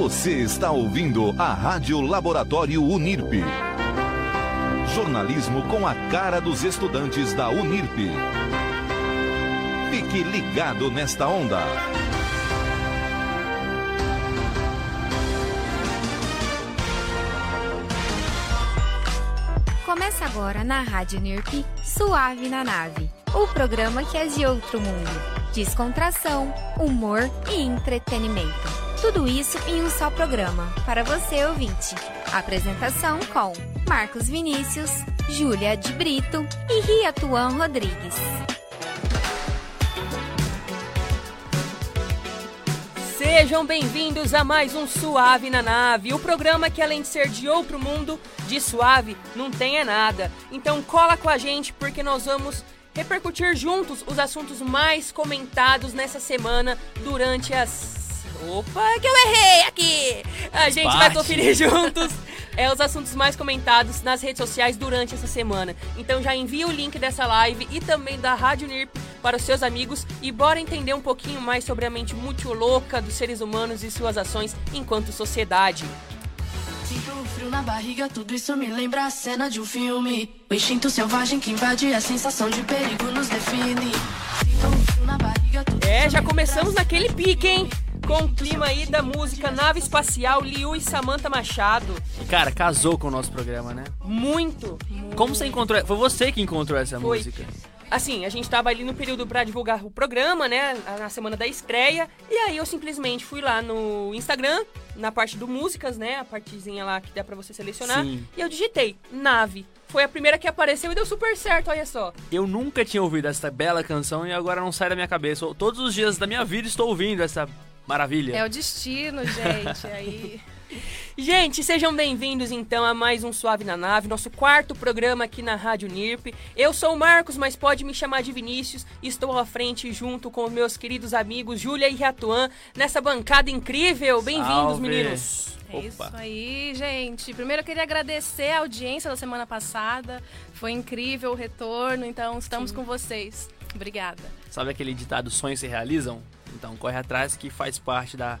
Você está ouvindo a Rádio Laboratório Unirp. Jornalismo com a cara dos estudantes da Unirp. Fique ligado nesta onda. Começa agora na Rádio NIRP Suave na Nave, o programa que é de outro mundo. Descontração, humor e entretenimento. Tudo isso em um só programa, para você ouvinte. Apresentação com Marcos Vinícius, Júlia de Brito e Ria Tuan Rodrigues. Sejam bem-vindos a mais um Suave na Nave, o programa que além de ser de outro mundo, de suave, não tem é nada. Então cola com a gente porque nós vamos repercutir juntos os assuntos mais comentados nessa semana durante as Opa, que eu errei aqui! A gente vai conferir juntos é, os assuntos mais comentados nas redes sociais durante essa semana. Então já envia o link dessa live e também da Rádio NIRP para os seus amigos e bora entender um pouquinho mais sobre a mente muito louca dos seres humanos e suas ações enquanto sociedade. Sinto um frio na barriga, tudo isso me lembra a cena de um filme. O instinto selvagem que invade a sensação de perigo nos define. Sinto um frio na barriga, tudo É, já me começamos naquele pique, hein? Com o clima aí da música Nave Espacial, Liu e Samantha Machado. E, cara, casou com o nosso programa, né? Muito. Como você encontrou? Foi você que encontrou essa Foi. música. Assim, a gente tava ali no período pra divulgar o programa, né? Na semana da estreia. E aí eu simplesmente fui lá no Instagram, na parte do músicas, né? A partezinha lá que dá pra você selecionar. Sim. E eu digitei nave. Foi a primeira que apareceu e deu super certo, olha só. Eu nunca tinha ouvido essa bela canção e agora não sai da minha cabeça. Todos os dias da minha vida estou ouvindo essa maravilha. É o destino, gente. Aí. Gente, sejam bem-vindos então a mais um Suave na Nave, nosso quarto programa aqui na Rádio NIRP. Eu sou o Marcos, mas pode me chamar de Vinícius. Estou à frente junto com meus queridos amigos Júlia e Ratuan nessa bancada incrível. Bem-vindos, meninos. É isso aí, gente. Primeiro eu queria agradecer a audiência da semana passada. Foi incrível o retorno, então estamos com vocês. Obrigada. Sabe aquele ditado sonhos se realizam? Então corre atrás que faz parte da,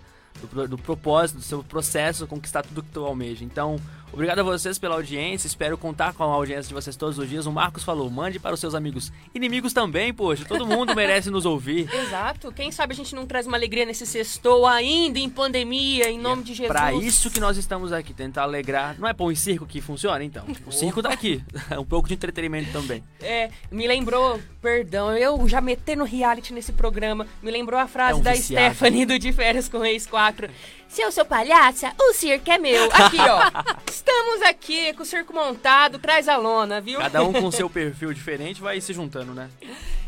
do, do propósito, do seu processo conquistar tudo que tu almeja. Então, obrigado a vocês pela audiência. Espero contar com a audiência de vocês todos os dias. O Marcos falou, mande para os seus amigos. Inimigos também, poxa. Todo mundo merece nos ouvir. Exato. Quem sabe a gente não traz uma alegria nesse sextou ainda em pandemia, em nome de Jesus. Pra isso que nós estamos aqui, tentar alegrar. Não é pão e circo que funciona, então? O circo tá aqui. É um pouco de entretenimento também. É, me lembrou, perdão, eu já metendo reality nesse programa, me lembrou a frase É um da viciado. Stephanie do De Férias com o Ex 4. Se eu sou palhaça, o circo é meu. Aqui, ó. Estamos aqui com o circo montado, traz a lona, viu? Cada um com seu perfil diferente vai se juntando, né?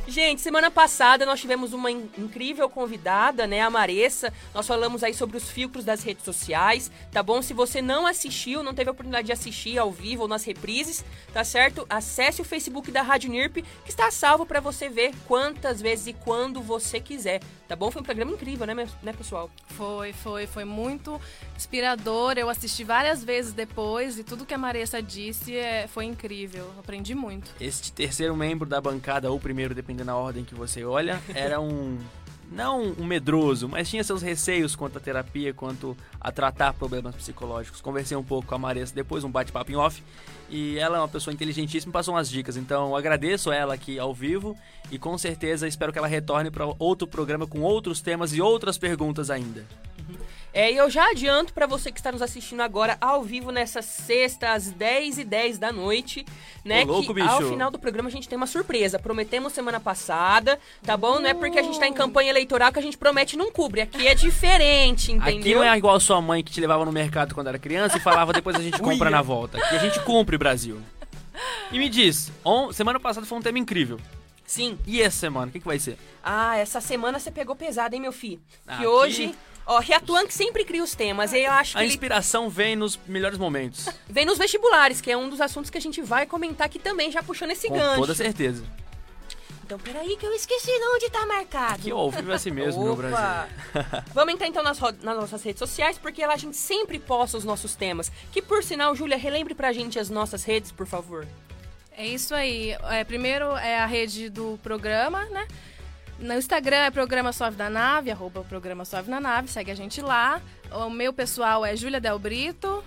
Gente, semana passada nós tivemos uma in- incrível convidada, né, a Maressa. Nós falamos aí sobre os filtros das redes sociais, tá bom? Se você não assistiu, não teve a oportunidade de assistir ao vivo ou nas reprises, tá certo? Acesse o Facebook da Rádio NIRP, que está salvo pra você ver quantas vezes e quando você quiser, tá bom? Foi um programa incrível, né, né pessoal? Foi, foi, foi muito inspirador. Eu assisti várias vezes depois e tudo que a Maressa disse é, foi incrível. Aprendi muito. Este terceiro membro da bancada, ou primeiro, dependendo da ordem que você olha, era um. Não um medroso, mas tinha seus receios quanto à terapia, quanto a tratar problemas psicológicos. Conversei um pouco com a Maressa depois, um bate-papo em off, e ela é uma pessoa inteligentíssima e passou umas dicas. Então eu agradeço ela aqui ao vivo e com certeza espero que ela retorne para outro programa com outros temas e outras perguntas ainda. É, e eu já adianto pra você que está nos assistindo agora ao vivo nessa sexta, às 10h10 da noite, né? Ô, louco, que ao bicho. final do programa a gente tem uma surpresa. Prometemos semana passada, tá bom? Não é porque a gente tá em campanha eleitoral que a gente promete e não cubre. Aqui é diferente, entendeu? Aqui não é igual a sua mãe que te levava no mercado quando era criança e falava depois a gente compra na volta. Aqui a gente cumpre, Brasil. E me diz, on- semana passada foi um tema incrível. Sim. E essa semana, o que, que vai ser? Ah, essa semana você pegou pesado, hein, meu filho? Ah, que hoje... Ó, Riatuan que sempre cria os temas, e eu acho que A ele inspiração vem nos melhores momentos. vem nos vestibulares, que é um dos assuntos que a gente vai comentar aqui também, já puxando esse Com gancho. toda certeza. Então, peraí que eu esqueci de onde tá marcado. Que ao vivo é assim mesmo, meu Opa! Brasil. Vamos entrar então nas, ro- nas nossas redes sociais, porque lá a gente sempre posta os nossos temas. Que por sinal, Júlia, relembre pra gente as nossas redes, por favor. É isso aí. É, primeiro é a rede do programa, né? No Instagram é Programa Suave da Nave, arroba Programa Suave na Nave, segue a gente lá. O meu pessoal é Júlia Del Brito.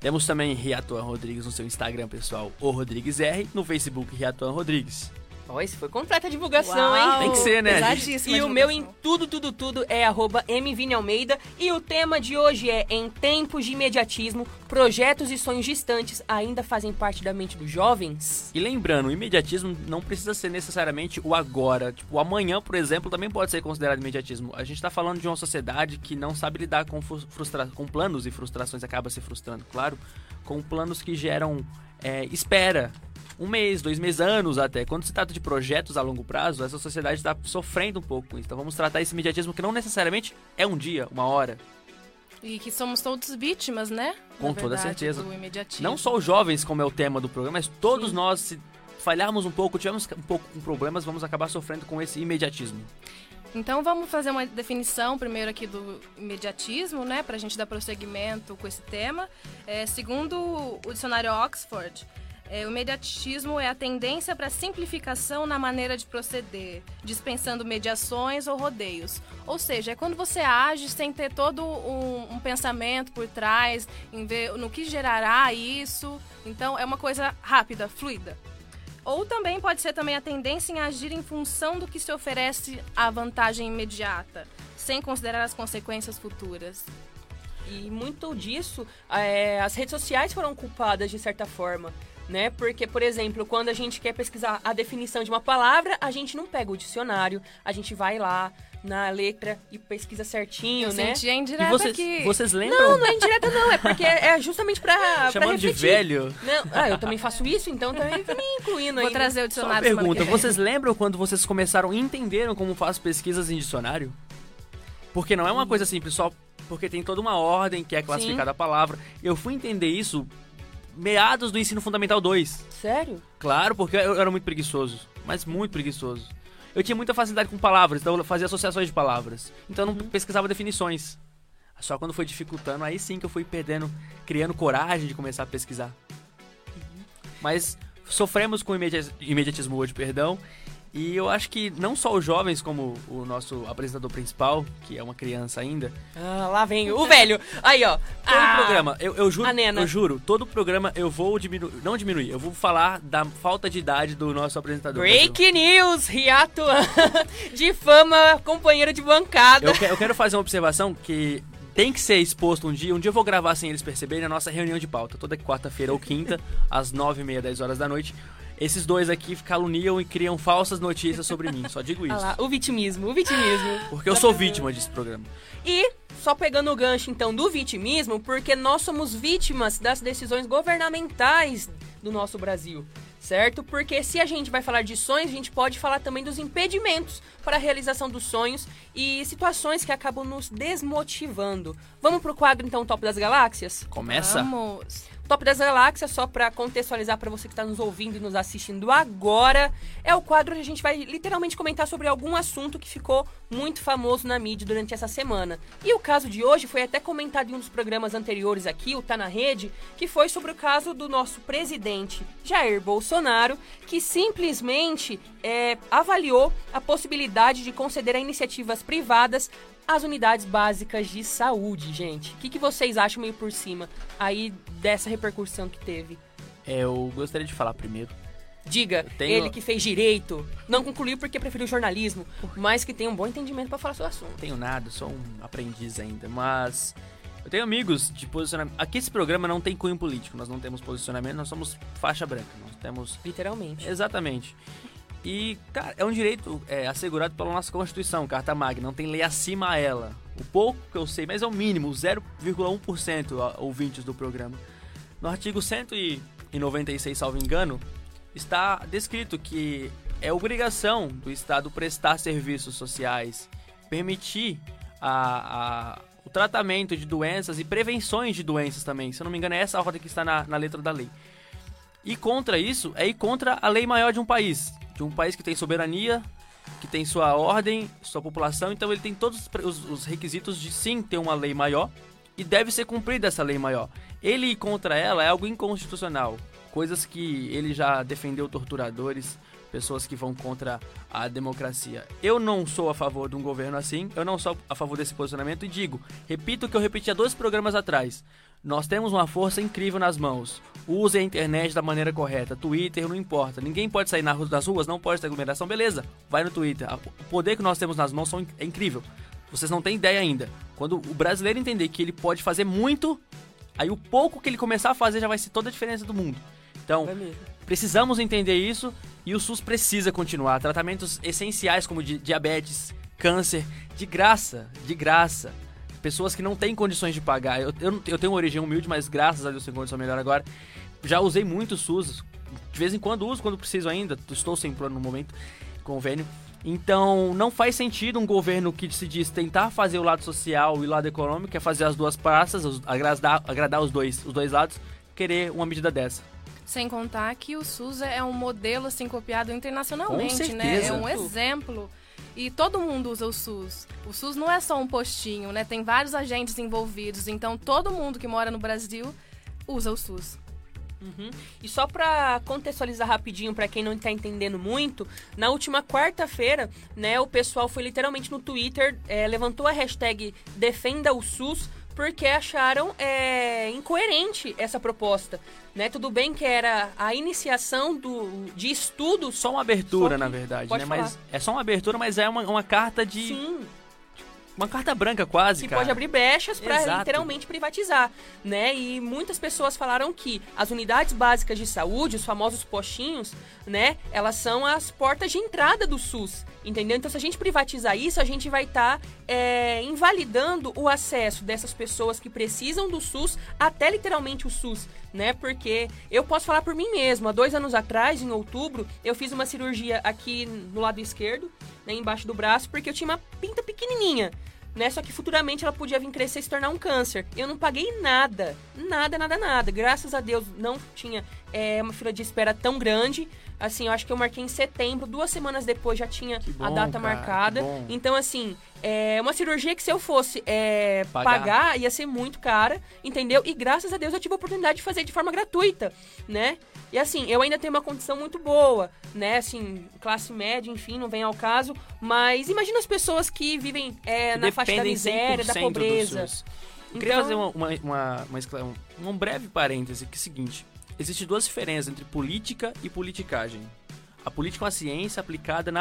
Temos também Riatuan Rodrigues no seu Instagram pessoal, o Rodrigues R, no Facebook Riatuan Rodrigues. Ó, esse foi completa a divulgação, Uau, hein? Tem que ser, né? Pesadíssima E o meu em tudo, tudo, tudo é arroba MVini Almeida. E o tema de hoje é Em tempos de imediatismo, projetos e sonhos distantes ainda fazem parte da mente dos jovens? E lembrando, o imediatismo não precisa ser necessariamente o agora. Tipo, o amanhã, por exemplo, também pode ser considerado imediatismo. A gente tá falando de uma sociedade que não sabe lidar com, frustra com planos e frustrações, acaba se frustrando, claro, com planos que geram é, espera. Um mês, dois meses, anos até. Quando se trata de projetos a longo prazo, essa sociedade está sofrendo um pouco com isso. Então vamos tratar esse imediatismo que não necessariamente é um dia, uma hora. E que somos todos vítimas, né? Com toda certeza. Do imediatismo. Não só os jovens, como é o tema do programa, mas todos Sim. nós, se falharmos um pouco, tivermos um pouco com problemas, vamos acabar sofrendo com esse imediatismo. Então vamos fazer uma definição primeiro aqui do imediatismo, né? Pra gente dar prosseguimento com esse tema. É, segundo o dicionário Oxford, é, o imediatismo é a tendência para simplificação na maneira de proceder, dispensando mediações ou rodeios. Ou seja, é quando você age sem ter todo um, um pensamento por trás, em ver no que gerará isso. Então é uma coisa rápida, fluida. Ou também pode ser também a tendência em agir em função do que se oferece a vantagem imediata, sem considerar as consequências futuras. E muito disso, é, as redes sociais foram culpadas de certa forma. Né? Porque, por exemplo, quando a gente quer pesquisar a definição de uma palavra, a gente não pega o dicionário, a gente vai lá na letra e pesquisa certinho, Eu né? senti a E indireta vocês, aqui. vocês lembram? Não, não é indireta não, é porque é justamente pra, pra Chamando de refletir. velho. Não, ah, eu também faço isso, então também tô me incluindo Vou aí. trazer o Só uma dicionário pergunta, que vocês lembram quando vocês começaram e entenderam como faz pesquisas em dicionário? Porque não é uma coisa simples, só porque tem toda uma ordem que é classificada a palavra. Eu fui entender isso meados do ensino fundamental 2. Sério? Claro, porque eu era muito preguiçoso, mas muito preguiçoso. Eu tinha muita facilidade com palavras, então eu fazia associações de palavras. Então eu não pesquisava definições. Só quando foi dificultando, aí sim que eu fui perdendo, criando coragem de começar a pesquisar. Mas sofremos com imedi- imediatismo hoje, perdão. E eu acho que não só os jovens, como o nosso apresentador principal, que é uma criança ainda, Ah, lá vem o velho. Aí, ó. Todo Ah, programa, eu, eu juro, eu juro, todo programa eu vou diminuir, não diminuir, eu vou falar da falta de idade do nosso apresentador. Break news, Riato de fama, companheiro de bancada. Eu, que- eu quero fazer uma observação que tem que ser exposto um dia. Um dia eu vou gravar sem eles perceberem a nossa reunião de pauta, toda quarta-feira ou quinta, às nove e meia, dez horas da noite. Esses dois aqui caluniam e criam falsas notícias sobre mim, só digo Ah isso. lá, o vitimismo, o vitimismo. Porque eu sou vítima desse programa. E, só pegando o gancho então do vitimismo, porque nós somos vítimas das decisões governamentais do nosso Brasil, certo? Porque se a gente vai falar de sonhos, a gente pode falar também dos impedimentos para a realização dos sonhos e situações que acabam nos desmotivando. Vamos pro quadro então Top das Galáxias? Começa? Vamos. Top das Galáxias, só pra contextualizar pra você que tá nos ouvindo e nos assistindo agora, é o quadro onde a gente vai literalmente comentar sobre algum assunto que ficou muito famoso na mídia durante essa semana. E o caso de hoje foi até comentado em um dos programas anteriores aqui, o Tá na Rede, que foi sobre o caso do nosso presidente Jair Bolsonaro, que simplesmente é, avaliou a possibilidade de conceder a iniciativas privadas as unidades básicas de saúde, gente. O que, que vocês acham meio por cima aí dessa repercussão que teve? Eu gostaria de falar primeiro. Diga, tenho- ele que fez direito, não concluiu porque preferiu jornalismo, mas que tem um bom entendimento pra falar sobre o assunto. Não tenho nada, sou um aprendiz ainda, mas eu tenho amigos de posicionamento. Aqui esse programa não tem cunho político, nós não temos posicionamento, nós somos faixa branca, nós temos Literalmente. exatamente. E, cara, é um direito é, assegurado pela nossa Constituição, Carta Magna, não tem lei acima a ela. O pouco que eu sei, mas é o mínimo, 0,1% a- ouvintes do programa. No artigo 196, salvo engano, está descrito que é obrigação do Estado prestar serviços sociais, permitir a, a- o tratamento de doenças e prevenções de doenças também. Se eu não me engano, é essa a ordem que está na, na letra da lei. E contra isso é ir contra a lei maior de um país. De um país que tem soberania, que tem sua ordem, sua população, então ele tem todos os os, os requisitos de sim ter uma lei maior e deve ser cumprida essa lei maior. Ele contra ela é algo inconstitucional. Coisas que ele já defendeu torturadores, pessoas que vão contra a democracia. Eu não sou a favor de um governo assim, eu não sou a favor desse posicionamento e digo, repito o que eu repeti há dois programas atrás. Nós temos uma força incrível nas mãos. Use a internet da maneira correta. Twitter não importa. Ninguém pode sair nas ruas, não pode ter aglomeração. Beleza, vai no Twitter. O poder que nós temos nas mãos é incrível. Vocês não têm ideia ainda. Quando o brasileiro entender que ele pode fazer muito, aí o pouco que ele começar a fazer já vai ser toda a diferença do mundo. Então, precisamos entender isso e o SUS precisa continuar. Tratamentos essenciais como diabetes, câncer, de graça, de graça pessoas que não têm condições de pagar. Eu, eu, eu tenho uma origem humilde, mas graças a Deus tenho condição melhor agora. Já usei muito SUS, de vez em quando uso, quando preciso ainda. Estou sem plano no momento, convênio. Então, não faz sentido um governo que se diz tentar fazer o lado social e o lado econômico, é fazer as duas praças, agradar, agradar os, dois, os dois lados, querer uma medida dessa. Sem contar que o SUS é um modelo assim copiado internacionalmente, né? É um exemplo e todo mundo usa o SUS. O SUS não é só um postinho, né? Tem vários agentes envolvidos. Então todo mundo que mora no Brasil usa o SUS. Uhum. E só para contextualizar rapidinho para quem não está entendendo muito, na última quarta-feira, né, o pessoal foi literalmente no Twitter, é, levantou a hashtag Defenda o SUS porque acharam é, incoerente essa proposta. Né? Tudo bem que era a iniciação do, de estudo. Só uma abertura, na verdade. Né? Mas é só uma abertura, mas é uma, uma carta de. Sim uma carta branca quase, que cara. pode abrir brechas para literalmente privatizar, né? E muitas pessoas falaram que as unidades básicas de saúde, os famosos postinhos, né, elas são as portas de entrada do SUS, entendeu? Então se a gente privatizar isso, a gente vai estar tá, é, invalidando o acesso dessas pessoas que precisam do SUS até literalmente o SUS, né? Porque eu posso falar por mim mesmo. Há dois anos atrás, em outubro, eu fiz uma cirurgia aqui no lado esquerdo, né, embaixo do braço, porque eu tinha uma pinta pequenininha né? Só que futuramente ela podia vir crescer e se tornar um câncer. Eu não paguei nada, nada, nada, nada. Graças a Deus não tinha é, uma fila de espera tão grande. Assim, eu acho que eu marquei em setembro, duas semanas depois já tinha bom, a data cara, marcada. Então, assim, é uma cirurgia que se eu fosse é, pagar. pagar. ia ser muito cara, entendeu? E graças a Deus eu tive a oportunidade de fazer de forma gratuita, né? E assim, eu ainda tenho uma condição muito boa, né? Assim, classe média, enfim, não vem ao caso. Mas imagina as pessoas que vivem é, na faixa da miséria, da pobreza. Eu então... queria fazer uma, uma, uma, uma, um breve parêntese, que é o seguinte. Existem duas diferenças entre política e politicagem. A política é uma ciência aplicada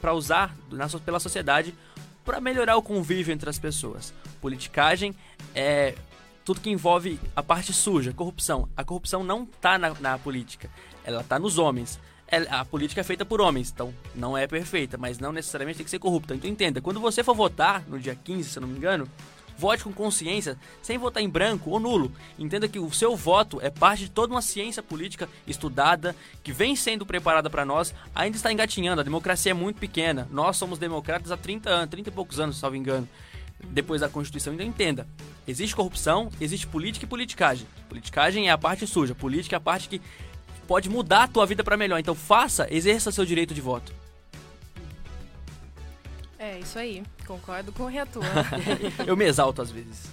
para usar na, pela sociedade para melhorar o convívio entre as pessoas. Politicagem é tudo que envolve a parte suja, corrupção. A corrupção não está na, na, política, ela está nos homens. É, a política é feita por homens, então não é perfeita, mas não necessariamente tem que ser corrupta. Então entenda, quando você for votar no dia 15, se eu não me engano, Vote com consciência, sem votar em branco ou nulo. Entenda que o seu voto é parte de toda uma ciência política estudada, que vem sendo preparada para nós, ainda está engatinhando. A democracia é muito pequena. Nós somos democratas há 30 anos, 30 e poucos anos, salvo engano. Depois da Constituição, então entenda. Existe corrupção, existe política e politicagem. Politicagem é a parte suja, política é a parte que pode mudar a tua vida para melhor. Então faça, exerça seu direito de voto. É, isso aí. Concordo com o reator. eu me exalto às vezes.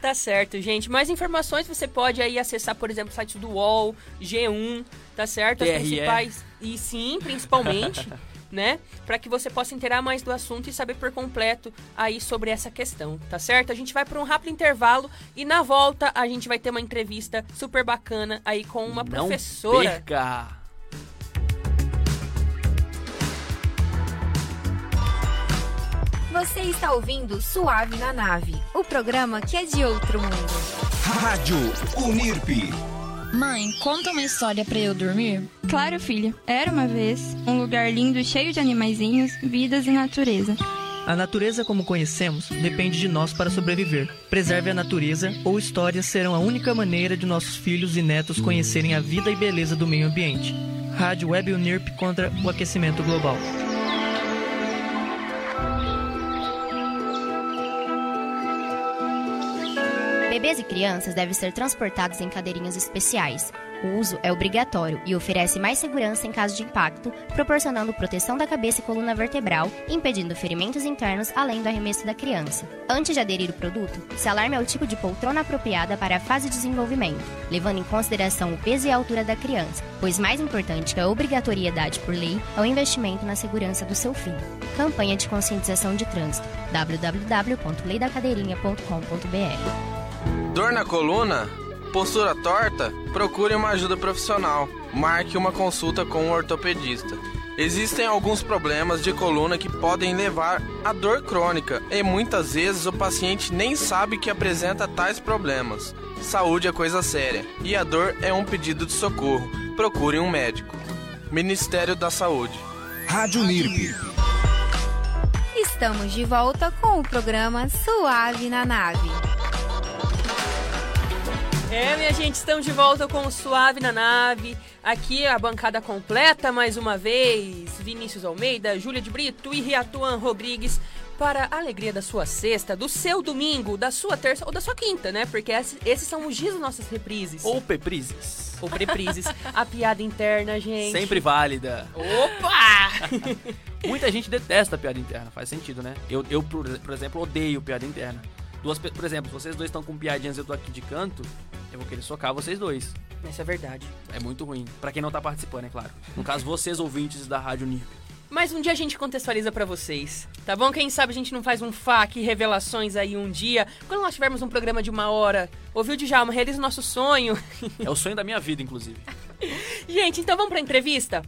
Tá certo, gente. Mais informações você pode aí acessar, por exemplo, sites do UOL, G1, tá certo? As TRE. principais. E sim, principalmente. né? Para que você possa inteirar mais do assunto e saber por completo aí sobre essa questão, tá certo? A gente vai para um rápido intervalo e na volta a gente vai ter uma entrevista super bacana aí com uma Não professora. Perca. Você está ouvindo Suave na Nave, o programa que é de outro mundo. Rádio Unirp. Mãe, conta uma história para eu dormir? Claro, filha. Era uma vez um lugar lindo, cheio de animaizinhos, vidas e natureza. A natureza como conhecemos depende de nós para sobreviver. Preserve a natureza ou histórias serão a única maneira de nossos filhos e netos conhecerem a vida e beleza do meio ambiente. Rádio Web Unirp contra o aquecimento global. Bebês e crianças devem ser transportados em cadeirinhas especiais. O uso é obrigatório e oferece mais segurança em caso de impacto, proporcionando proteção da cabeça e coluna vertebral, impedindo ferimentos internos além do arremesso da criança. Antes de aderir o produto, se alarme ao tipo de poltrona apropriada para a fase de desenvolvimento, levando em consideração o peso e a altura da criança, pois mais importante que a obrigatoriedade por lei é o investimento na segurança do seu filho. Campanha de conscientização de trânsito www.leidacadeirinha.com.br Dor na coluna? Postura torta? Procure uma ajuda profissional. Marque uma consulta com um ortopedista. Existem alguns problemas de coluna que podem levar a dor crônica e muitas vezes o paciente nem sabe que apresenta tais problemas. Saúde é coisa séria e a dor é um pedido de socorro. Procure um médico. Ministério da Saúde. Rádio NIRP. Estamos de volta com o programa Suave na Nave. É, minha gente, estamos de volta com o Suave na Nave. Aqui a bancada completa mais uma vez. Vinícius Almeida, Júlia de Brito e Riatuan Rodrigues para a alegria da sua sexta, do seu domingo, da sua terça ou da sua quinta, né? Porque esses são os dias das nossas reprises. Ou peprises. Ou reprises. a piada interna, gente. Sempre válida. Opa! Muita gente detesta a piada interna, faz sentido, né? Eu, eu por, exemplo, odeio piada interna. Duas, por exemplo, vocês dois estão com piadinhas e eu tô aqui de canto, eu vou querer socar vocês dois. Isso é verdade. É muito ruim. Para quem não tá participando, é claro. No caso, vocês ouvintes da Rádio NIRP. Mas um dia a gente contextualiza para vocês, tá bom? Quem sabe a gente não faz um FAQ revelações aí um dia. Quando nós tivermos um programa de uma hora, ouviu, Djalma? Realiza o nosso sonho. É o sonho da minha vida, inclusive. gente, então vamos pra entrevista?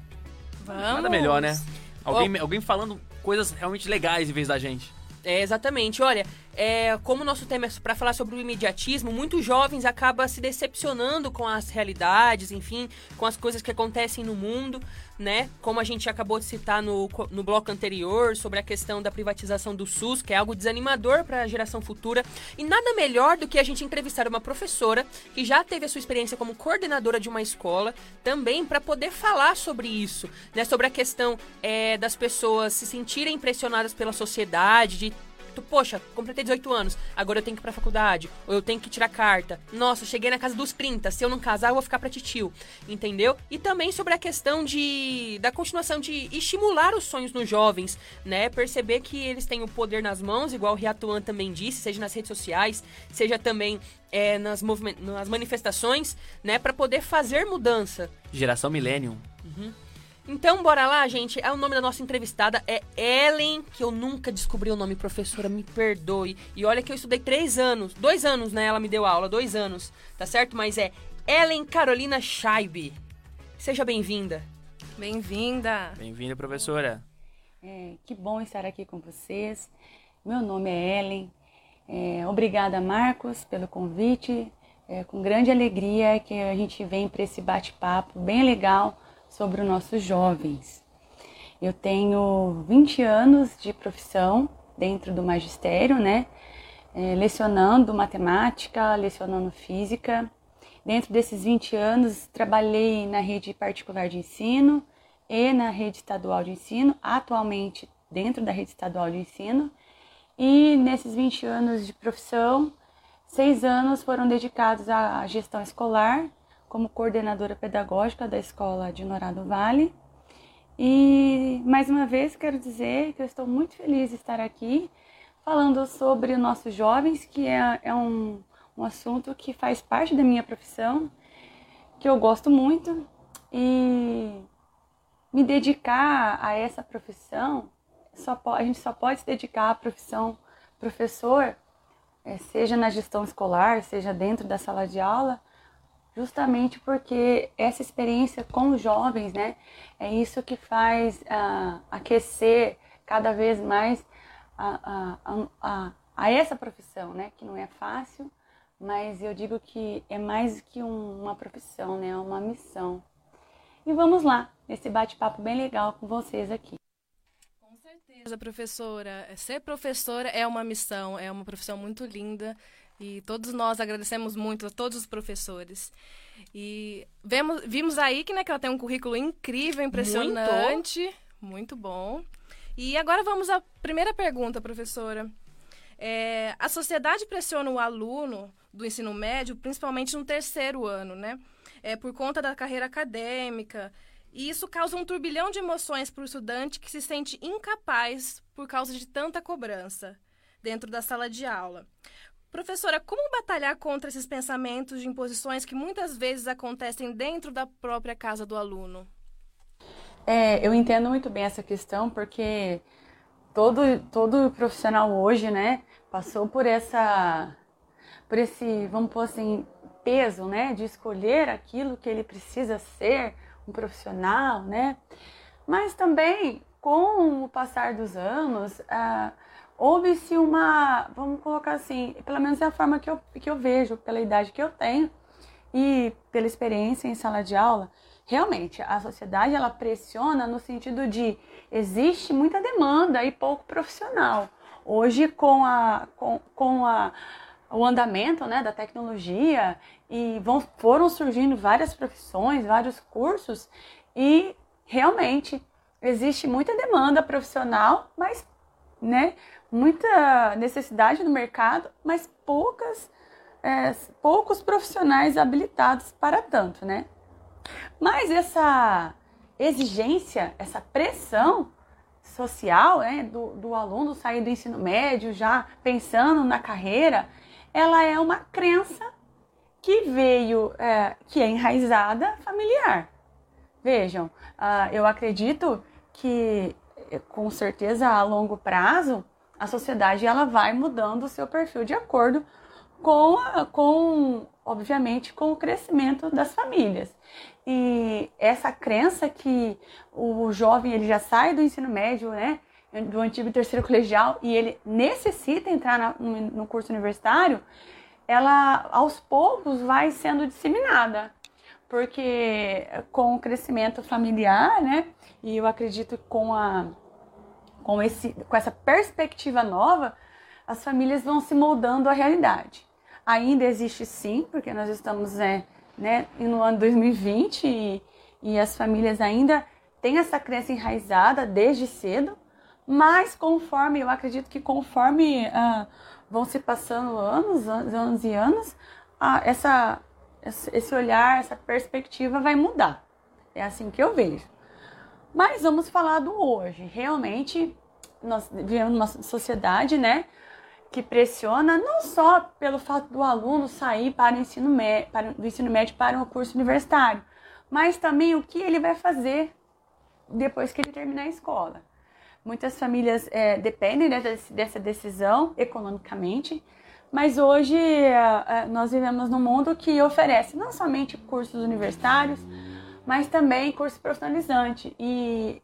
Vamos. Nada melhor, né? Alguém, alguém falando coisas realmente legais em vez da gente. É, exatamente. Olha, é, como o nosso tema é para falar sobre o imediatismo, muitos jovens acabam se decepcionando com as realidades, enfim, com as coisas que acontecem no mundo, né? Como a gente acabou de citar no, no bloco anterior sobre a questão da privatização do SUS, que é algo desanimador para a geração futura. E nada melhor do que a gente entrevistar uma professora que já teve a sua experiência como coordenadora de uma escola, também para poder falar sobre isso, né? Sobre a questão é, das pessoas se sentirem pressionadas pela sociedade, de Tu, poxa, completei 18 anos, agora eu tenho que ir pra faculdade, ou eu tenho que tirar carta. Nossa, cheguei na casa dos 30, se eu não casar, eu vou ficar pra titio. Entendeu? E também sobre a questão de da continuação de estimular os sonhos nos jovens, né? Perceber que eles têm o poder nas mãos, igual o Riatuan também disse, seja nas redes sociais, seja também é, nas, nas manifestações, né? para poder fazer mudança. Geração Millennium. Uhum. Então, bora lá, gente. É o nome da nossa entrevistada é Ellen, que eu nunca descobri o nome, professora, me perdoe. E olha que eu estudei três anos, dois anos, né? Ela me deu aula, dois anos, tá certo? Mas é Ellen Carolina Scheibe. Seja bem-vinda. Bem-vinda. Bem-vinda, professora. É, que bom estar aqui com vocês. Meu nome é Ellen. É, obrigada, Marcos, pelo convite. É com grande alegria que a gente vem para esse bate-papo bem legal sobre os nossos jovens. Eu tenho 20 anos de profissão dentro do magistério, né? É, lecionando matemática, lecionando física. Dentro desses 20 anos, trabalhei na rede particular de ensino e na rede estadual de ensino, atualmente dentro da rede estadual de ensino. E nesses 20 anos de profissão, seis anos foram dedicados à gestão escolar, como coordenadora pedagógica da escola de Norado Vale. E mais uma vez quero dizer que eu estou muito feliz de estar aqui falando sobre nossos jovens, que é, é um, um assunto que faz parte da minha profissão, que eu gosto muito e me dedicar a essa profissão, só, a gente só pode se dedicar à profissão professor, é, seja na gestão escolar, seja dentro da sala de aula, justamente porque essa experiência com os jovens, né, é isso que faz uh, aquecer cada vez mais a, a, a, a, essa profissão, né, que não é fácil, mas eu digo que é mais que um, uma profissão, né, é uma missão. E vamos lá, nesse bate-papo bem legal com vocês aqui. Com certeza, professora. Ser professora é uma missão, é uma profissão muito linda. E todos nós agradecemos muito a todos os professores. E vemos, vimos aí que, né, que ela tem um currículo incrível, impressionante. Muito, muito bom. E agora vamos à primeira pergunta, professora. É, a sociedade pressiona o aluno do ensino médio, principalmente no terceiro ano, né? é, por conta da carreira acadêmica. E isso causa um turbilhão de emoções para o estudante que se sente incapaz por causa de tanta cobrança dentro da sala de aula. Professora, como batalhar contra esses pensamentos de imposições que muitas vezes acontecem dentro da própria casa do aluno? É, eu entendo muito bem essa questão porque todo, todo profissional hoje, né, passou por essa, por esse, vamos pôr assim, peso, né, de escolher aquilo que ele precisa ser, um profissional, né? Mas também, com o passar dos anos, ah, houve-se uma, vamos colocar assim, pelo menos é a forma que eu, que eu vejo, pela idade que eu tenho e pela experiência em sala de aula, realmente a sociedade ela pressiona no sentido de existe muita demanda e pouco profissional. Hoje, com, a, com, com a, o andamento né, da tecnologia e vão, foram surgindo várias profissões, vários cursos e realmente existe muita demanda profissional, mas né, muita necessidade no mercado, mas poucas, é, poucos profissionais habilitados para tanto, né? Mas essa exigência, essa pressão social né, do, do aluno sair do ensino médio já pensando na carreira, ela é uma crença que veio, é, que é enraizada familiar. Vejam, uh, eu acredito que com certeza a longo prazo a sociedade ela vai mudando o seu perfil de acordo com, com obviamente com o crescimento das famílias. E essa crença que o jovem ele já sai do ensino médio né do antigo terceiro colegial e ele necessita entrar na, no, no curso universitário ela aos poucos vai sendo disseminada, porque com o crescimento familiar, né, e eu acredito com a com esse com essa perspectiva nova, as famílias vão se moldando à realidade. Ainda existe sim, porque nós estamos é, né, no ano 2020 e, e as famílias ainda têm essa crença enraizada desde cedo, mas conforme, eu acredito que conforme uh, vão se passando anos, anos, e anos, a, essa, esse olhar, essa perspectiva vai mudar. É assim que eu vejo. Mas vamos falar do hoje. Realmente, nós vivemos numa sociedade, né, que pressiona não só pelo fato do aluno sair para o ensino para, do ensino médio para um curso universitário, mas também o que ele vai fazer depois que ele terminar a escola. Muitas famílias é, dependem dessa decisão economicamente, mas hoje é, nós vivemos num mundo que oferece não somente cursos universitários, mas também curso profissionalizante. E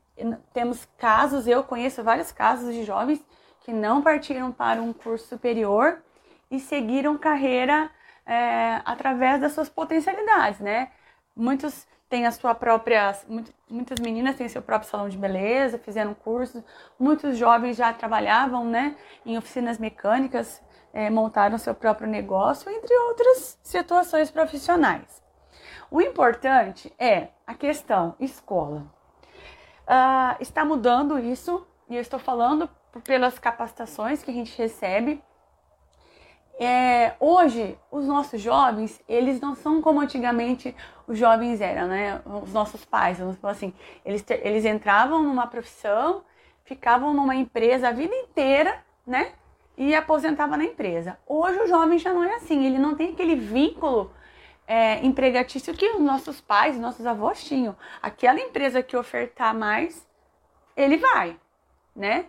temos casos, eu conheço vários casos de jovens que não partiram para um curso superior e seguiram carreira é, através das suas potencialidades, né? Muitos tem a sua própria. Muitas meninas têm seu próprio salão de beleza, fizeram curso. Muitos jovens já trabalhavam né, em oficinas mecânicas, é, montaram seu próprio negócio, entre outras situações profissionais. O importante é a questão escola. Uh, está mudando isso, e eu estou falando pelas capacitações que a gente recebe é, hoje, os nossos jovens, eles não são como antigamente os jovens eram, né? Os nossos pais, vamos falar assim. Eles, eles entravam numa profissão, ficavam numa empresa a vida inteira, né? E aposentavam na empresa. Hoje o jovem já não é assim, ele não tem aquele vínculo é, empregatício que os nossos pais, nossos avós tinham. Aquela empresa que ofertar mais, ele vai, né?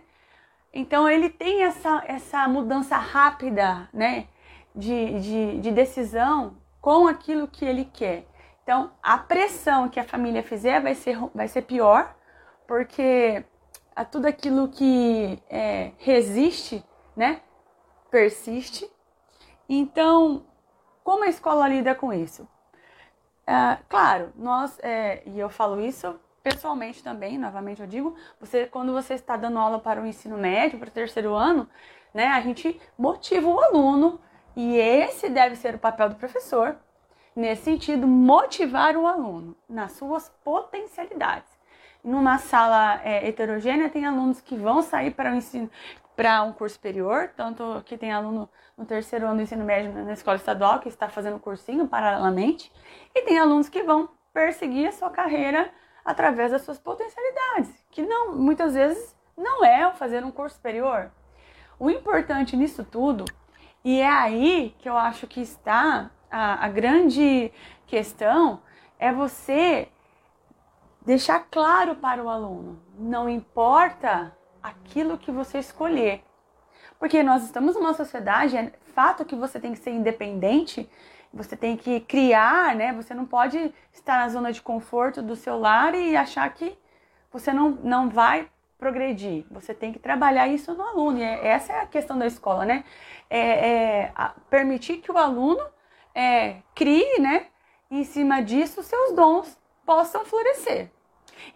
Então ele tem essa, essa mudança rápida, né, de, de, de decisão com aquilo que ele quer. Então a pressão que a família fizer vai ser, vai ser pior, porque a tudo aquilo que é, resiste, né, persiste. Então, como a escola lida com isso? É, claro, nós, é, e eu falo isso pessoalmente também, novamente eu digo, você quando você está dando aula para o ensino médio, para o terceiro ano, né, a gente motiva o aluno e esse deve ser o papel do professor. Nesse sentido, motivar o aluno nas suas potencialidades. Numa sala é, heterogênea, tem alunos que vão sair para o ensino, para um curso superior, tanto que tem aluno no terceiro ano do ensino médio na escola estadual que está fazendo cursinho paralelamente, e tem alunos que vão perseguir a sua carreira através das suas potencialidades, que não muitas vezes não é fazer um curso superior. O importante nisso tudo, e é aí que eu acho que está a, a grande questão, é você deixar claro para o aluno, não importa aquilo que você escolher. Porque nós estamos numa sociedade, é fato que você tem que ser independente, você tem que criar, né? Você não pode estar na zona de conforto do seu lar e achar que você não, não vai progredir. Você tem que trabalhar isso no aluno. E é, essa é a questão da escola, né? É, é permitir que o aluno é, crie, né? Em cima disso, seus dons possam florescer.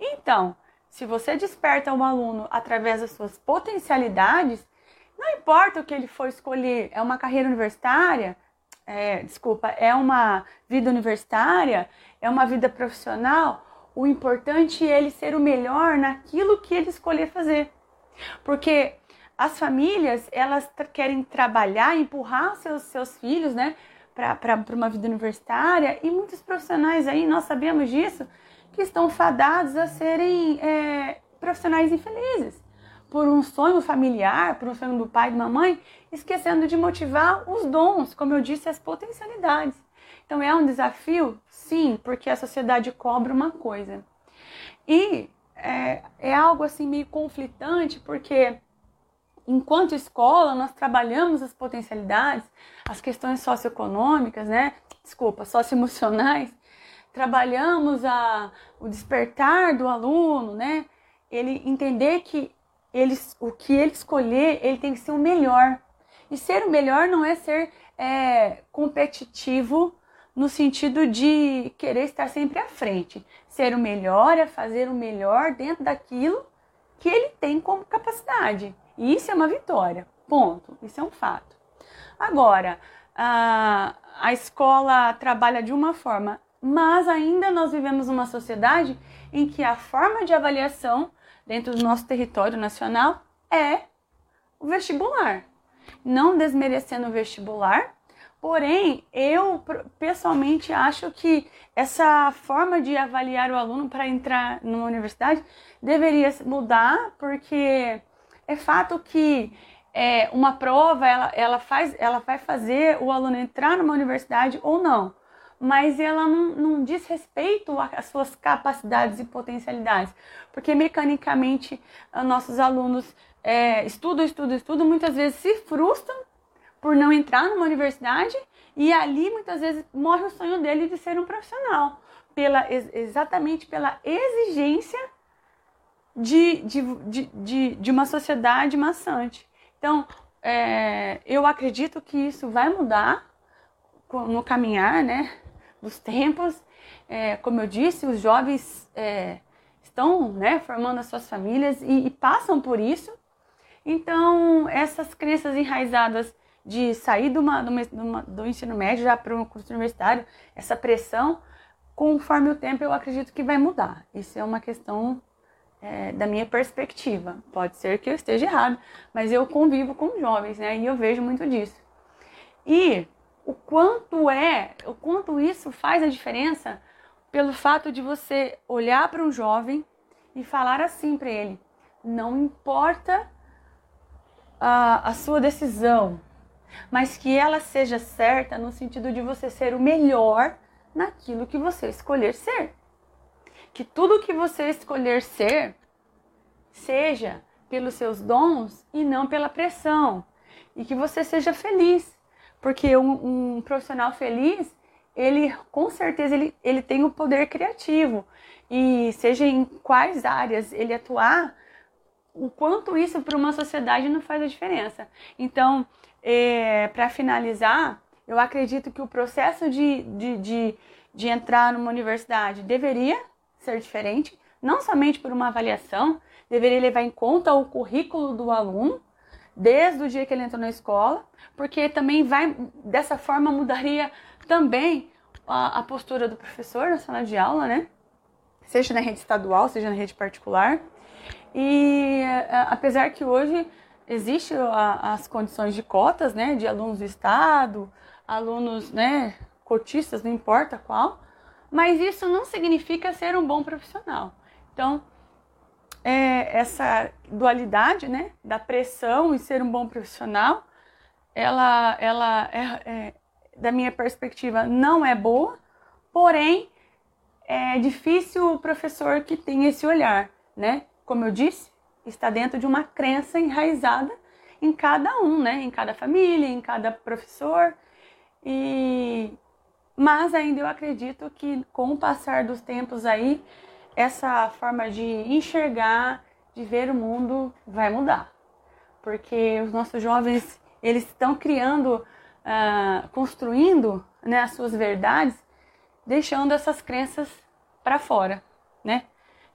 Então, se você desperta um aluno através das suas potencialidades, não importa o que ele for escolher, é uma carreira universitária, é, desculpa, é uma vida universitária, é uma vida profissional, o importante é ele ser o melhor naquilo que ele escolher fazer. Porque as famílias, elas querem trabalhar, empurrar seus, seus filhos, né, para uma vida universitária, e muitos profissionais aí, nós sabemos disso, que estão fadados a serem é, profissionais infelizes por um sonho familiar, por um sonho do pai e da mamãe, esquecendo de motivar os dons, como eu disse, as potencialidades. Então é um desafio? Sim, porque a sociedade cobra uma coisa. E é, é algo assim meio conflitante, porque enquanto escola nós trabalhamos as potencialidades, as questões socioeconômicas, né? Desculpa, socioemocionais, trabalhamos a, o despertar do aluno, né? Ele entender que o que ele escolher, ele tem que ser o melhor. E ser o melhor não é ser é, competitivo no sentido de querer estar sempre à frente. Ser o melhor é fazer o melhor dentro daquilo que ele tem como capacidade. E isso é uma vitória. Ponto. Isso é um fato. Agora, a, a escola trabalha de uma forma, mas ainda nós vivemos uma sociedade em que a forma de avaliação dentro do nosso território nacional é o vestibular. Não desmerecendo o vestibular, porém, eu pessoalmente acho que essa forma de avaliar o aluno para entrar numa universidade deveria mudar, porque é fato que é, uma prova ela, ela, faz, ela vai fazer o aluno entrar numa universidade ou não mas ela não, não diz respeito às suas capacidades e potencialidades, porque mecanicamente ah, nossos alunos é, estudam, estudam, estudam, muitas vezes se frustram por não entrar numa universidade e ali muitas vezes morre o sonho dele de ser um profissional, pela, exatamente pela exigência de, de, de, de, de uma sociedade maçante. Então, é, eu acredito que isso vai mudar no caminhar, né? Dos tempos. É, como eu disse, os jovens é, estão né, formando as suas famílias e, e, passam por isso. Então, essas crenças enraizadas de sair de uma, de uma, do ensino médio já para um curso universitário, essa pressão, conforme o tempo, eu acredito que vai mudar. Isso é uma questão é, da minha perspectiva. Pode ser que eu esteja errado, mas eu convivo com jovens, né? E eu vejo muito disso. E o quanto é, o quanto isso faz a diferença pelo fato de você olhar para um jovem e falar assim para ele: não importa a, a sua decisão, mas que ela seja certa no sentido de você ser o melhor naquilo que você escolher ser. Que tudo que você escolher ser seja pelos seus dons e não pela pressão. E que você seja feliz. Porque um, um profissional feliz, ele com certeza ele, ele tem o poder criativo. E seja em quais áreas ele atuar, o quanto isso para uma sociedade não faz a diferença. Então, é, para finalizar, eu acredito que o processo de, de, de, de entrar numa universidade deveria ser diferente, não somente por uma avaliação, deveria levar em conta o currículo do aluno, desde o dia que ele entrou na escola, porque também vai, dessa forma, mudaria também a, a postura do professor na sala de aula, né? Seja na rede estadual, seja na rede particular. E apesar que hoje existe a, as condições de cotas, né, de alunos do estado, alunos, né, cotistas, não importa qual, mas isso não significa ser um bom profissional. Então, é, essa dualidade, né, da pressão e ser um bom profissional, ela, ela é, é, da minha perspectiva, não é boa, porém, é difícil o professor que tem esse olhar, né? Como eu disse, está dentro de uma crença enraizada em cada um, né? Em cada família, em cada professor. E mas ainda eu acredito que com o passar dos tempos aí, essa forma de enxergar, de ver o mundo vai mudar. Porque os nossos jovens, eles estão criando, uh, construindo né, as suas verdades, deixando essas crenças para fora, né?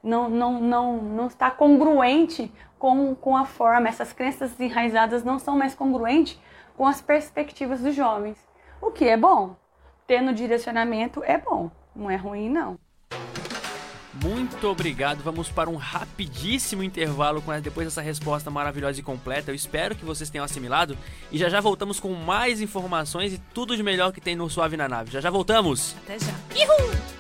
não, não, não, não está congruente com, com a forma, essas crenças enraizadas não são mais congruentes com as perspectivas dos jovens. O que é bom. Tendo direcionamento é bom, não é ruim não. Muito obrigado. Vamos para um rapidíssimo intervalo com depois dessa resposta maravilhosa e completa. Eu espero que vocês tenham assimilado e já já voltamos com mais informações e tudo de melhor que tem no Suave na Nave. Já já voltamos. Até já. Uhul!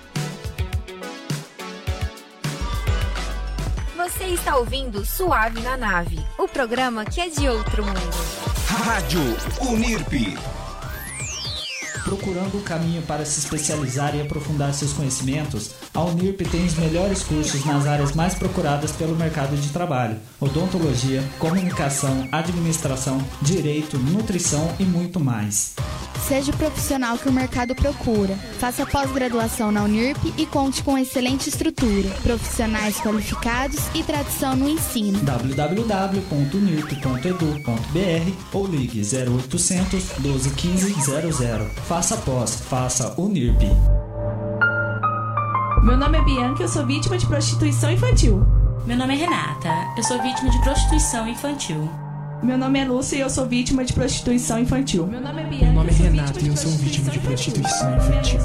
Você está ouvindo Suave na Nave, o programa que é de outro mundo. Rádio Unirp. Procurando um caminho para se especializar e aprofundar seus conhecimentos, a Unirp tem os melhores cursos nas áreas mais procuradas pelo mercado de trabalho: odontologia, comunicação, administração, direito, nutrição e muito mais. Seja o profissional que o mercado procura. Faça pós-graduação na Unirp e conte com excelente estrutura, profissionais qualificados e tradição no ensino. www.unirp.edu.br ou ligue 0800 1215 00. Faça pós, faça Unirp. Meu nome é Bianca, eu sou vítima de prostituição infantil. Meu nome é Renata, eu sou vítima de prostituição infantil. Meu nome é Lúcia e eu sou vítima de prostituição infantil. Meu nome é Bianca. Meu nome é Renata e eu sou vítima de prostituição infantil.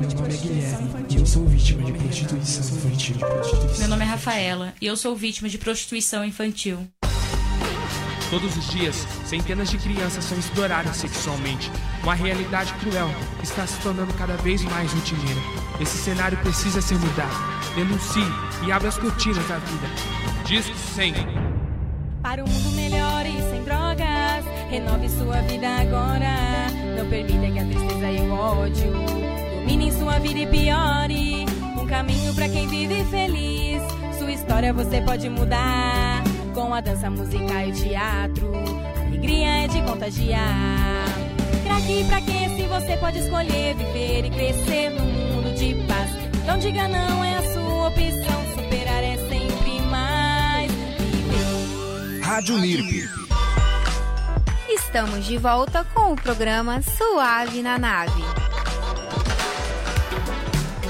Meu nome é Guilherme e eu sou vítima de prostituição infantil. Meu nome é Rafaela e eu sou vítima de prostituição infantil. Todos os dias, centenas de crianças são exploradas sexualmente. Uma realidade cruel que está se tornando cada vez mais rotineira. Esse cenário precisa ser mudado. Denuncie e abra as cortinas da vida. Disco 100. Para um mundo melhor e sem drogas, renove sua vida agora. Não permita que a tristeza e o ódio dominem sua vida e piore. Um caminho para quem vive feliz. Sua história você pode mudar. Com a dança, música e teatro, alegria é de contagiar. Craque pra quem se você pode escolher viver e crescer num mundo de paz. Não diga não, é a sua opção. Rádio NIRP. Estamos de volta com o programa Suave na Nave.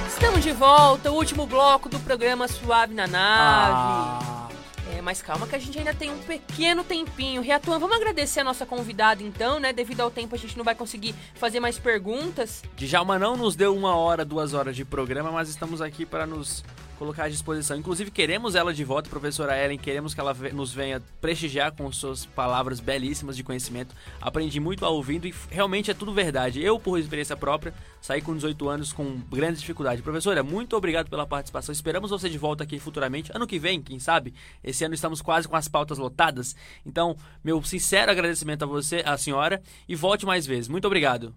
Estamos de volta, o último bloco do programa Suave na Nave. Ah. É, mas calma que a gente ainda tem um pequeno tempinho. Reatuan, vamos agradecer a nossa convidada então, né? Devido ao tempo a gente não vai conseguir fazer mais perguntas. Djalma não nos deu uma hora, duas horas de programa, mas estamos aqui para nos colocar à disposição. Inclusive, queremos ela de volta, professora Ellen, queremos que ela nos venha prestigiar com suas palavras belíssimas de conhecimento. Aprendi muito a ouvindo e realmente é tudo verdade. Eu, por experiência própria, saí com 18 anos com grande dificuldade. Professora, muito obrigado pela participação. Esperamos você de volta aqui futuramente. Ano que vem, quem sabe? Esse ano estamos quase com as pautas lotadas. Então, meu sincero agradecimento a você, a senhora, e volte mais vezes. Muito obrigado.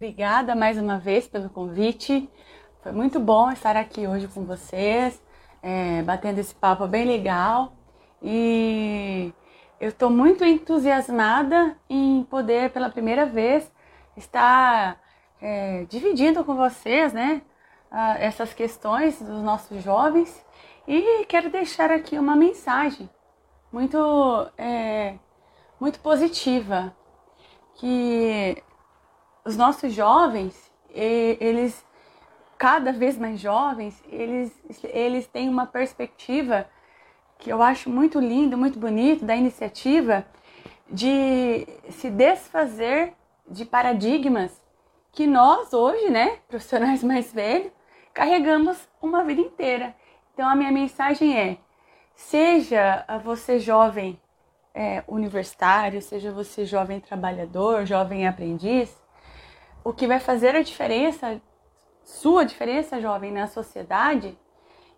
Obrigada mais uma vez pelo convite. Foi muito bom estar aqui hoje com vocês, é, batendo esse papo bem legal. E eu estou muito entusiasmada em poder, pela primeira vez, estar é, dividindo com vocês né, essas questões dos nossos jovens. E quero deixar aqui uma mensagem muito, é, muito positiva, que os nossos jovens, eles cada vez mais jovens, eles, eles têm uma perspectiva que eu acho muito lindo, muito bonito da iniciativa de se desfazer de paradigmas que nós hoje, né, profissionais mais velhos, carregamos uma vida inteira. Então a minha mensagem é: seja você jovem é, universitário, seja você jovem trabalhador, jovem aprendiz, o que vai fazer a diferença, sua diferença, jovem, na sociedade,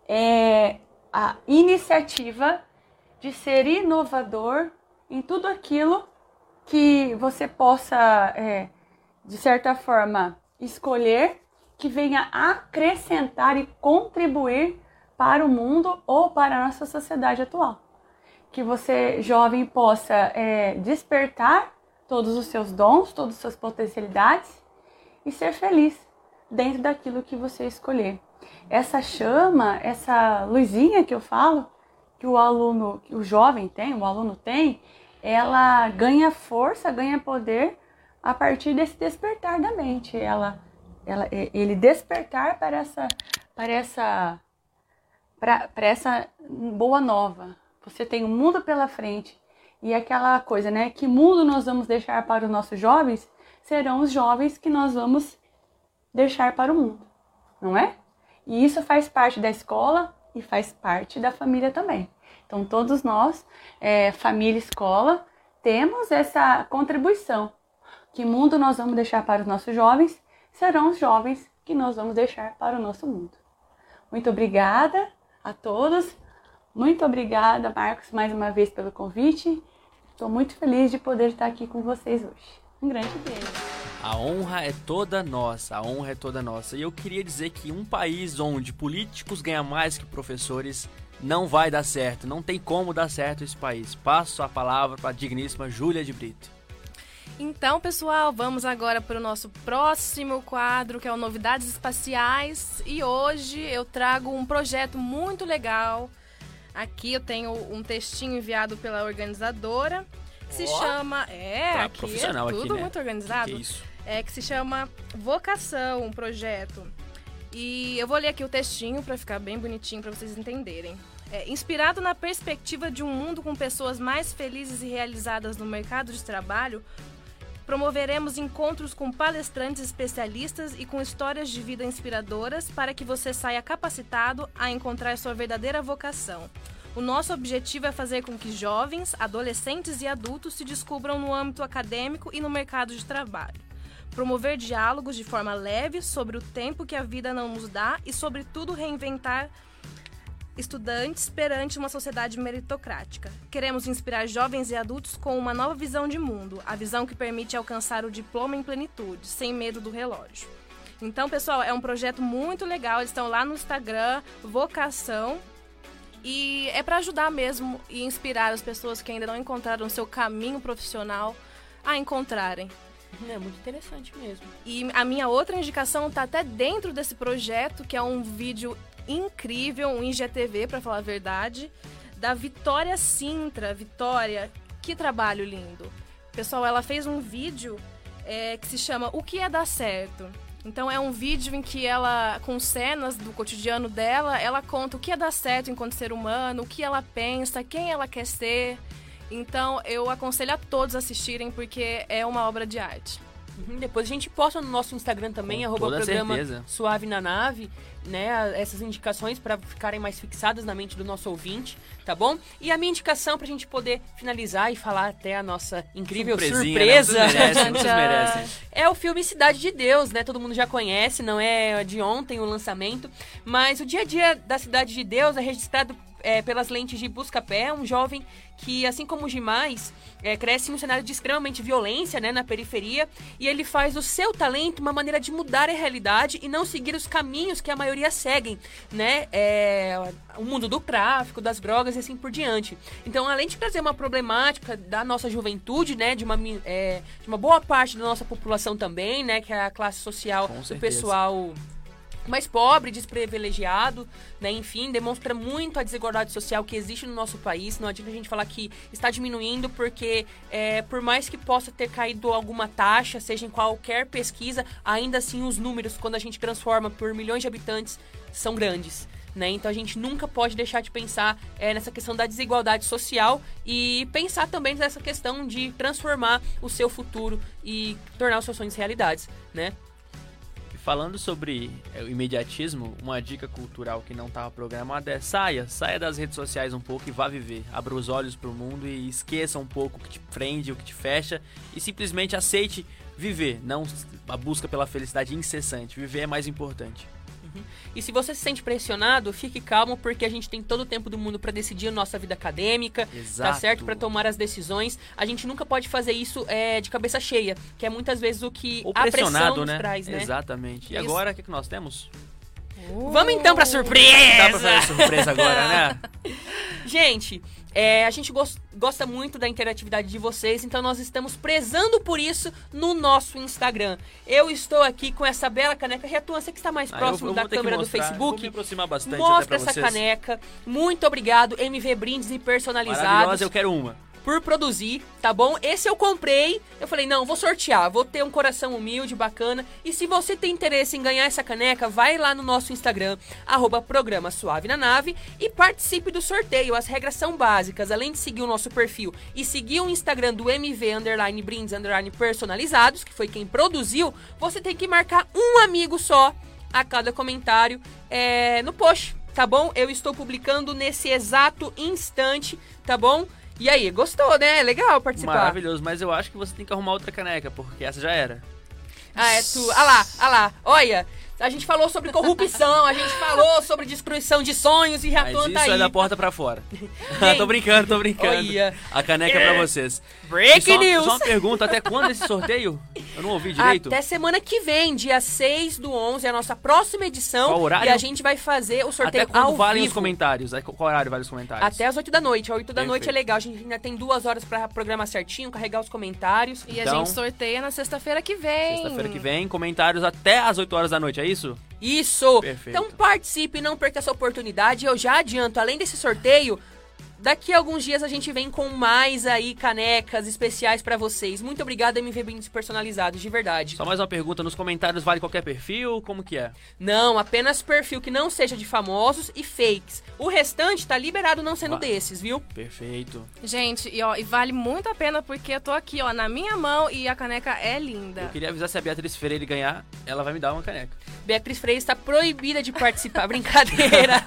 é a iniciativa de ser inovador em tudo aquilo que você possa, é, de certa forma, escolher que venha acrescentar e contribuir para o mundo ou para a nossa sociedade atual. Que você, jovem, possa é, despertar todos os seus dons, todas as suas potencialidades e ser feliz dentro daquilo que você escolher. Essa chama, essa luzinha que eu falo, que o aluno, que o jovem tem, o aluno tem, ela ganha força, ganha poder a partir desse despertar da mente. Ela ela, ele despertar para essa, para essa, para, essa boa nova. Você tem um mundo pela frente e aquela coisa, né? Que mundo nós vamos deixar para os nossos jovens? Serão os jovens que nós vamos deixar para o mundo, não é? E isso faz parte da escola e faz parte da família também. Então, todos nós, é, família e escola, temos essa contribuição. Que mundo nós vamos deixar para os nossos jovens serão os jovens que nós vamos deixar para o nosso mundo. Muito obrigada a todos. Muito obrigada, Marcos, mais uma vez pelo convite. Estou muito feliz de poder estar aqui com vocês hoje. Um grande beijo. A honra é toda nossa, a honra é toda nossa. E eu queria dizer que um país onde políticos ganham mais que professores não vai dar certo, não tem como dar certo esse país. Passo a palavra para a digníssima Júlia de Brito. Então, pessoal, vamos agora para o nosso próximo quadro, que é o Novidades Espaciais. E hoje eu trago um projeto muito legal. Aqui eu tenho um textinho enviado pela organizadora, que se chama. É, Tá aqui é tudo aqui, né? muito organizado. Que isso? É que se chama Vocação, um projeto. E eu vou ler aqui o textinho para ficar bem bonitinho para vocês entenderem. É, inspirado na perspectiva de um mundo com pessoas mais felizes e realizadas no mercado de trabalho, promoveremos encontros com palestrantes especialistas e com histórias de vida inspiradoras para que você saia capacitado a encontrar sua verdadeira vocação. O nosso objetivo é fazer com que jovens, adolescentes e adultos se descubram no âmbito acadêmico e no mercado de trabalho. Promover diálogos de forma leve sobre o tempo que a vida não nos dá e, sobretudo, reinventar estudantes perante uma sociedade meritocrática. Queremos inspirar jovens e adultos com uma nova visão de mundo, a visão que permite alcançar o diploma em plenitude, sem medo do relógio. Então, pessoal, é um projeto muito legal. Eles estão lá no Instagram, Vocação. E é para ajudar mesmo e inspirar as pessoas que ainda não encontraram seu caminho profissional a encontrarem. É muito interessante mesmo. E a minha outra indicação está até dentro desse projeto, que é um vídeo incrível, um IGTV, para falar a verdade, da Vitória Sintra. Vitória, que trabalho lindo. Pessoal, ela fez um vídeo é, que se chama O que é dar certo. Então é um vídeo em que ela, com cenas do cotidiano dela, ela conta o que é dar certo enquanto ser humano, o que ela pensa, quem ela quer ser. Então eu aconselho a todos assistirem porque é uma obra de arte. Uhum, Depois a gente posta no nosso Instagram também, Com arroba toda programa certeza. Suave na Nave, né? a- Essas indicações para ficarem mais fixadas na mente do nosso ouvinte, tá bom? E a minha indicação pra gente poder finalizar e falar até a nossa incrível Surpresinha, né? surpresa. Merecem, merecem. É o filme Cidade de Deus, né? Todo mundo já conhece, não é de ontem o lançamento. Mas o dia a dia da Cidade de Deus é registrado é, pelas lentes de Buscapé, um jovem que, assim como os demais, é, cresce em um cenário de extremamente violência né, na periferia e ele faz do seu talento uma maneira de mudar a realidade e não seguir os caminhos que a maioria seguem, né? É, o mundo do tráfico, das drogas e assim por diante. Então, além de trazer uma problemática da nossa juventude, né, de uma, é, de uma boa parte da nossa população também, né, que é a classe social do pessoal mais pobre, desprivilegiado, né? Enfim, demonstra muito a desigualdade social que existe no nosso país. Não adianta a gente falar que está diminuindo, porque é, por mais que possa ter caído alguma taxa, seja em qualquer pesquisa, ainda assim os números, quando a gente transforma por milhões de habitantes, são grandes. Né? Então a gente nunca pode deixar de pensar é, nessa questão da desigualdade social e pensar também nessa questão de transformar o seu futuro e tornar os seus sonhos realidades, né? Falando sobre é, o imediatismo, uma dica cultural que não estava programada é saia, saia das redes sociais um pouco e vá viver. Abra os olhos para o mundo e esqueça um pouco o que te prende, o que te fecha e simplesmente aceite viver, não a busca pela felicidade incessante. Viver é mais importante. Uhum. E se você se sente pressionado, fique calmo, porque a gente tem todo o tempo do mundo para decidir a nossa vida acadêmica, Exato. tá certo? Para tomar as decisões. A gente nunca pode fazer isso é, de cabeça cheia, que é muitas vezes o que Ou a pressão né? traz, né? Exatamente. E Isso. agora, o que, que nós temos? Vamos então pra surpresa! Dá pra fazer surpresa agora, né? Gente, é, a gente gos- gosta muito da interatividade de vocês, então nós estamos prezando por isso no nosso Instagram. Eu estou aqui com essa bela caneca. Reatuan, você que está mais Ah, eu- próximo eu da ter que câmera do Facebook. Vou me aproximar bastante Mostra essa vocês. caneca. Muito obrigado, MV Brindes e personalizados. Eu quero uma. Por produzir, tá bom? Esse eu comprei. Eu falei, não, vou sortear. Vou ter um coração humilde, bacana. E se você tem interesse em ganhar essa caneca, vai lá no nosso Instagram, arroba programa Suave na Nave, e participe do sorteio. As regras são básicas. Além de seguir o nosso perfil e seguir o Instagram do MV Underline Brindes Underline Personalizados, que foi quem produziu, você tem que marcar um amigo só a cada comentário é, no post, tá bom? Eu estou publicando nesse exato instante, tá bom? E aí, gostou, né? Legal participar. Maravilhoso, mas eu acho que você tem que arrumar outra caneca, porque essa já era. Ah, é tu. Ah lá, ah lá. Olha, a gente falou sobre corrupção, a gente falou sobre destruição de sonhos e Mas Reatuan isso aí. é da porta pra fora. Tô brincando, tô brincando. olha. A caneca é pra vocês. Break E só, news. Só uma pergunta, até quando esse sorteio? Eu não ouvi direito. Até semana que vem, dia 6 do 11, é a nossa próxima edição. Qual horário? E a gente vai fazer o sorteio Até quando ao valem os comentários? Qual horário vale os comentários? Até as 8 da noite. Às 8 da noite é Perfeito. legal. A gente ainda tem duas horas pra programar certinho, carregar os comentários. E a Então- gente sorteia na sexta-feira que vem. Sexta-feira que vem, comentários até às 8 horas da noite, é isso? Isso! Perfeito. Então participe, não perca essa oportunidade. Eu já adianto, além desse sorteio, daqui a alguns dias a gente vem com mais aí canecas especiais pra vocês. Muito obrigada, MV Brindes personalizados, de verdade. Só mais uma pergunta, nos comentários vale qualquer perfil? Como que é? Não, apenas perfil que não seja de famosos e fakes. O restante tá liberado não sendo desses, viu? Perfeito. Gente, e, ó, e vale muito a pena porque eu tô aqui, ó, na minha mão e a caneca é linda. Eu queria avisar se a Beatriz Ferreira ganhar, ela vai me dar uma caneca. Beatriz Freire está proibida de participar. Brincadeira.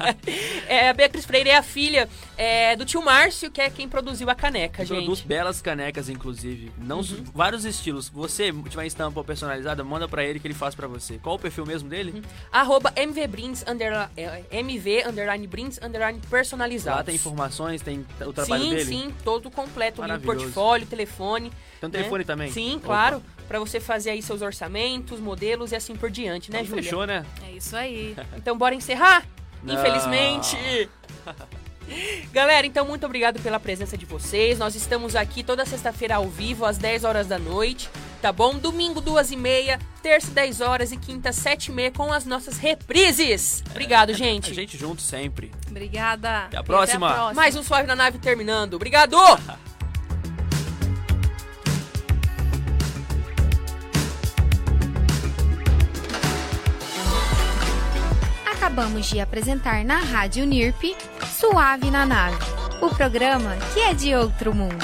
É, a Beatriz Freire é a filha é, do tio Márcio, que é quem produziu a caneca, gente. Produz belas canecas, inclusive. Não, Uhum. Vários estilos. Você tiver estampa personalizada, manda pra ele que ele faz pra você. Qual o perfil mesmo dele? Arroba MVBrinds, underla- é, MV, underline Brinds, underline personalizados. Lá tem informações, tem o trabalho sim, dele? Sim, todo completo. portfólio, telefone. Tem um né? telefone também? Sim, Opa. claro. Pra você fazer aí seus orçamentos, modelos e assim por diante, né, Então Júlia? fechou, né? É isso aí. Então bora encerrar? Não. Infelizmente. Galera, então muito obrigado pela presença de vocês. Nós estamos aqui toda sexta-feira ao vivo, às 10 horas da noite, tá bom? Domingo, 2 e meia, terça, 10 horas e quinta, 7 e meia, com as nossas reprises. Obrigado, gente. A gente junto sempre. Obrigada. Até a próxima. Até a próxima. Mais um Suave na Nave terminando. Obrigado! Acabamos de apresentar na Rádio NIRP Suave na Nave, o programa que é de outro mundo.